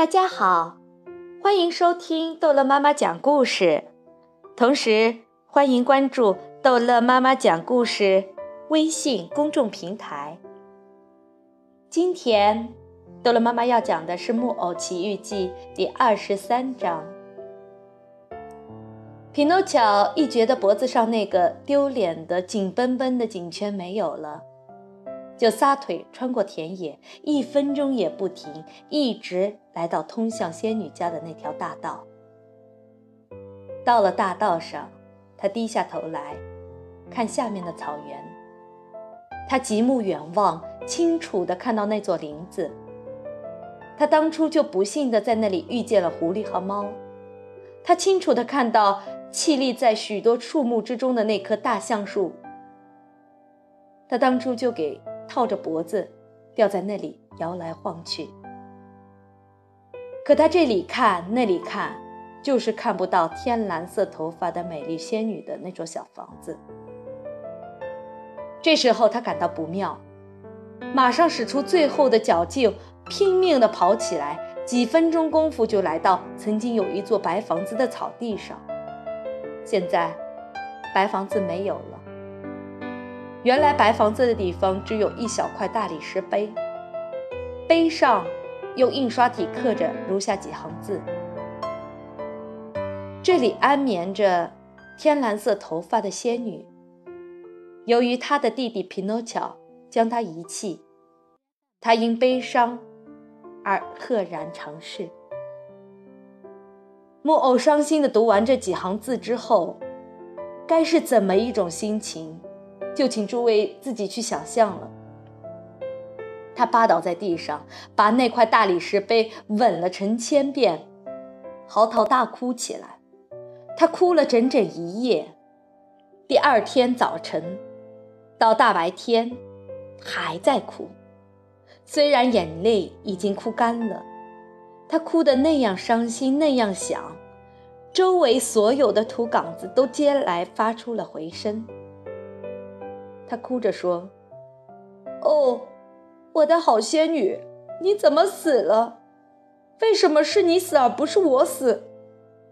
大家好，欢迎收听逗乐妈妈讲故事，同时欢迎关注逗乐妈妈讲故事微信公众平台。今天，逗乐妈妈要讲的是《木偶奇遇记》第二十三章。匹诺乔一觉得脖子上那个丢脸的紧绷绷的颈圈没有了。就撒腿穿过田野，一分钟也不停，一直来到通向仙女家的那条大道。到了大道上，他低下头来，看下面的草原。他极目远望，清楚地看到那座林子。他当初就不幸地在那里遇见了狐狸和猫。他清楚地看到屹立在许多树木之中的那棵大橡树。他当初就给。套着脖子，吊在那里摇来晃去。可他这里看那里看，就是看不到天蓝色头发的美丽仙女的那座小房子。这时候他感到不妙，马上使出最后的脚劲，拼命地跑起来。几分钟功夫就来到曾经有一座白房子的草地上。现在，白房子没有了。原来白房子的地方只有一小块大理石碑，碑上用印刷体刻着如下几行字：“这里安眠着天蓝色头发的仙女。由于她的弟弟匹诺乔将她遗弃，她因悲伤而赫然长逝。”木偶伤心地读完这几行字之后，该是怎么一种心情？就请诸位自己去想象了。他趴倒在地上，把那块大理石碑吻了成千遍，嚎啕大哭起来。他哭了整整一夜。第二天早晨，到大白天，还在哭。虽然眼泪已经哭干了，他哭得那样伤心，那样想，周围所有的土岗子都接来发出了回声。他哭着说：“哦，我的好仙女，你怎么死了？为什么是你死而不是我死？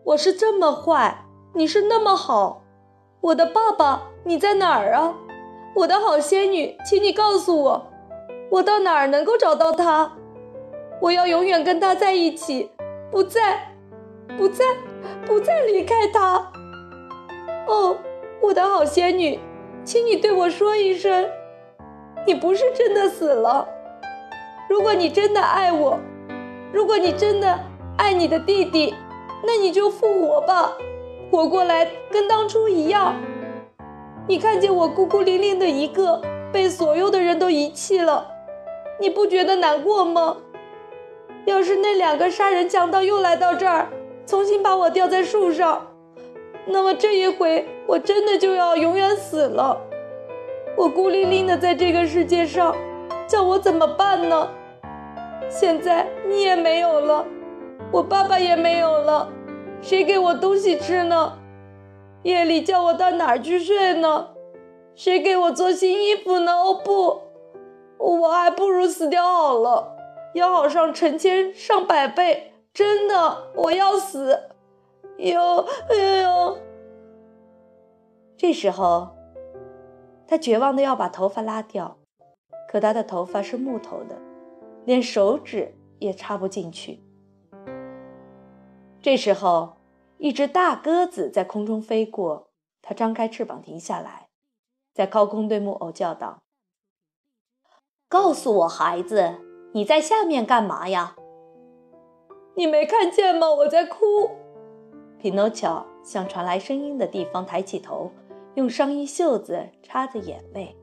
我是这么坏，你是那么好。我的爸爸，你在哪儿啊？我的好仙女，请你告诉我，我到哪儿能够找到他？我要永远跟他在一起，不再，不再，不再离开他。哦，我的好仙女。”请你对我说一声，你不是真的死了。如果你真的爱我，如果你真的爱你的弟弟，那你就复活吧，活过来跟当初一样。你看见我孤孤零零的一个，被所有的人都遗弃了，你不觉得难过吗？要是那两个杀人强盗又来到这儿，重新把我吊在树上。那么这一回，我真的就要永远死了。我孤零零的在这个世界上，叫我怎么办呢？现在你也没有了，我爸爸也没有了，谁给我东西吃呢？夜里叫我到哪儿去睡呢？谁给我做新衣服呢？哦不，我还不如死掉好了，要好上成千上百倍，真的，我要死。哟，哎呦！这时候，他绝望的要把头发拉掉，可他的头发是木头的，连手指也插不进去。这时候，一只大鸽子在空中飞过，它张开翅膀停下来，在高空对木偶叫道：“告诉我，孩子，你在下面干嘛呀？你没看见吗？我在哭。”匹诺乔向传来声音的地方抬起头，用上衣袖子擦着眼泪。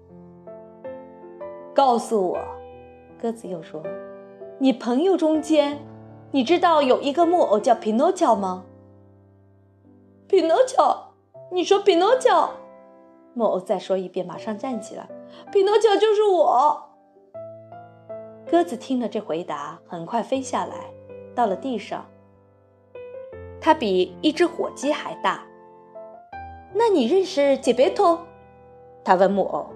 告诉我，鸽子又说：“你朋友中间，你知道有一个木偶叫匹诺乔吗？”匹诺乔，你说匹诺乔？木偶再说一遍，马上站起来。匹诺乔就是我。鸽子听了这回答，很快飞下来，到了地上。它比一只火鸡还大。那你认识杰贝托？他问木偶。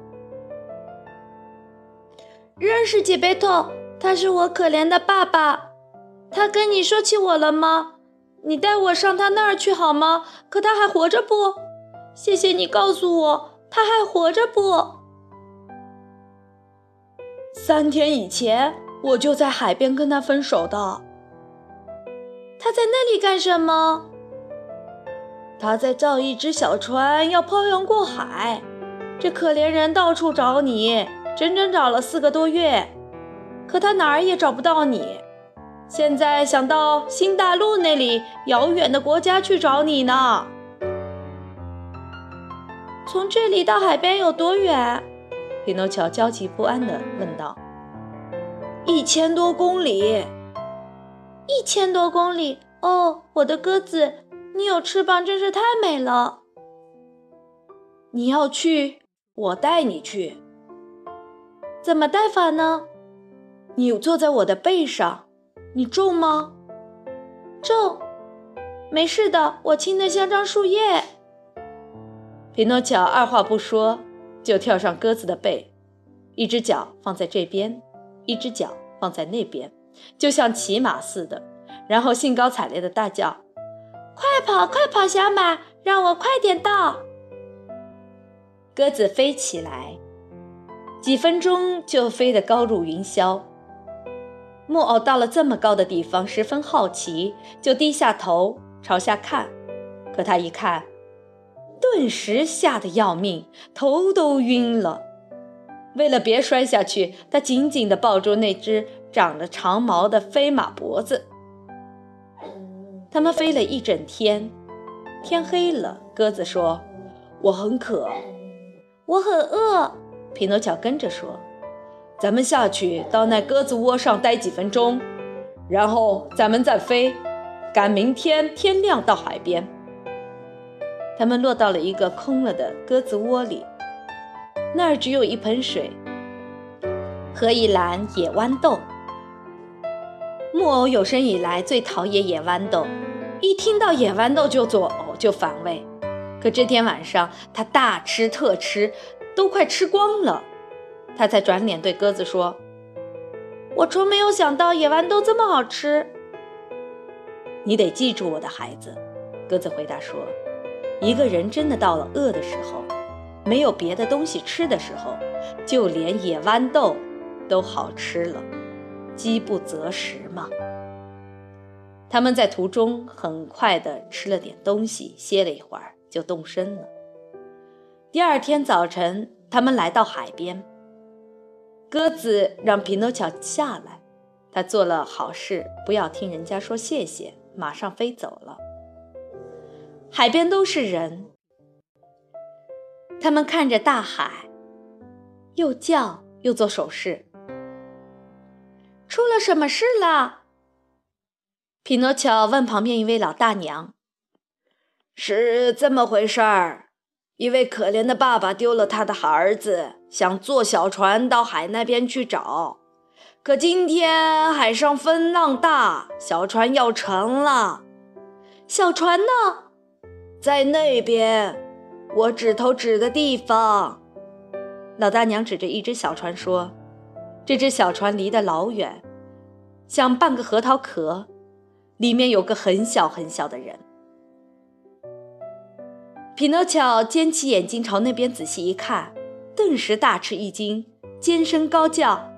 认识杰贝托，他是我可怜的爸爸。他跟你说起我了吗？你带我上他那儿去好吗？可他还活着不？谢谢你告诉我，他还活着不？三天以前我就在海边跟他分手的。他在那里干什么？他在造一只小船，要漂洋过海。这可怜人到处找你，整整找了四个多月，可他哪儿也找不到你。现在想到新大陆那里遥远的国家去找你呢。从这里到海边有多远？匹诺乔焦急不安地问道。一千多公里。一千多公里。哦，我的鸽子，你有翅膀真是太美了。你要去？我带你去，怎么带法呢？你坐在我的背上，你重吗？重，没事的，我轻的像张树叶。匹诺乔二话不说就跳上鸽子的背，一只脚放在这边，一只脚放在那边，就像骑马似的，然后兴高采烈的大叫：“快跑，快跑，小马，让我快点到！”鸽子飞起来，几分钟就飞得高入云霄。木偶到了这么高的地方，十分好奇，就低下头朝下看。可他一看，顿时吓得要命，头都晕了。为了别摔下去，他紧紧地抱住那只长着长毛的飞马脖子。他们飞了一整天，天黑了，鸽子说：“我很渴。”我很饿，匹诺乔跟着说：“咱们下去到那鸽子窝上待几分钟，然后咱们再飞，赶明天天亮到海边。”他们落到了一个空了的鸽子窝里，那儿只有一盆水和一篮野豌豆。木偶有生以来最讨厌野豌豆，一听到野豌豆就作呕，就反胃。可这天晚上，他大吃特吃，都快吃光了。他才转脸对鸽子说：“我从没有想到野豌豆这么好吃。”你得记住，我的孩子，鸽子回答说：“一个人真的到了饿的时候，没有别的东西吃的时候，就连野豌豆都好吃了。饥不择食嘛。”他们在途中很快地吃了点东西，歇了一会儿。就动身了。第二天早晨，他们来到海边。鸽子让匹诺乔下来，他做了好事，不要听人家说谢谢，马上飞走了。海边都是人，他们看着大海，又叫又做手势。出了什么事了？匹诺乔问旁边一位老大娘。是这么回事儿，一位可怜的爸爸丢了他的儿子，想坐小船到海那边去找。可今天海上风浪大，小船要沉了。小船呢？在那边，我指头指的地方。老大娘指着一只小船说：“这只小船离得老远，像半个核桃壳，里面有个很小很小的人。”匹诺乔尖起眼睛朝那边仔细一看，顿时大吃一惊，尖声高叫：“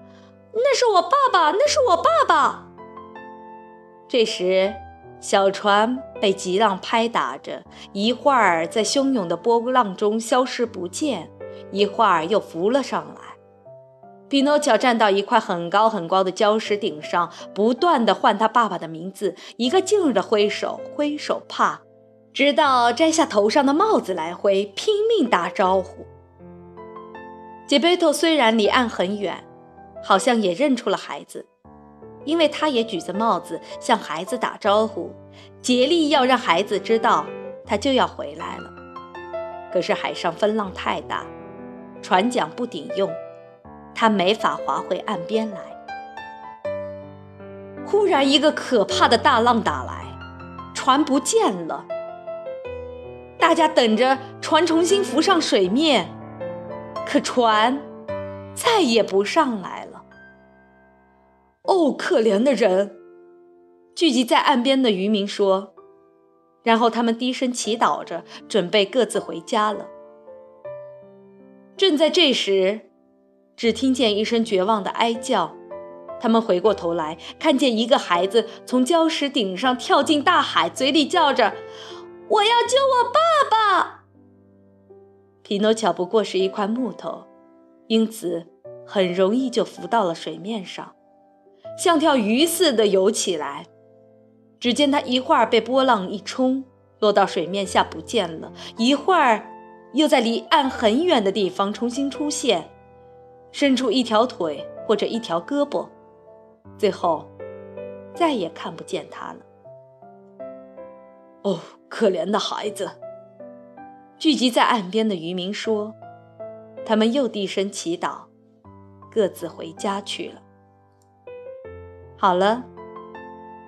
那是我爸爸！那是我爸爸！”这时，小船被急浪拍打着，一会儿在汹涌的波浪中消失不见，一会儿又浮了上来。匹诺乔站到一块很高很高的礁石顶上，不断地唤他爸爸的名字，一个劲儿地挥手挥手怕。直到摘下头上的帽子来回，拼命打招呼。杰贝托虽然离岸很远，好像也认出了孩子，因为他也举着帽子向孩子打招呼，竭力要让孩子知道他就要回来了。可是海上风浪太大，船桨不顶用，他没法划回岸边来。忽然，一个可怕的大浪打来，船不见了。大家等着船重新浮上水面，可船再也不上来了。哦，可怜的人！聚集在岸边的渔民说。然后他们低声祈祷着，准备各自回家了。正在这时，只听见一声绝望的哀叫。他们回过头来，看见一个孩子从礁石顶上跳进大海，嘴里叫着：“我要救我爸爸！”匹诺乔不过是一块木头，因此很容易就浮到了水面上，像条鱼似的游起来。只见他一会儿被波浪一冲，落到水面下不见了；一会儿又在离岸很远的地方重新出现，伸出一条腿或者一条胳膊，最后再也看不见他了。哦，可怜的孩子！聚集在岸边的渔民说，他们又低声祈祷，各自回家去了。好了。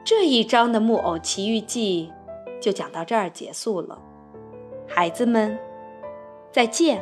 这一章的《木偶奇遇记》就讲到这儿结束了，孩子们，再见。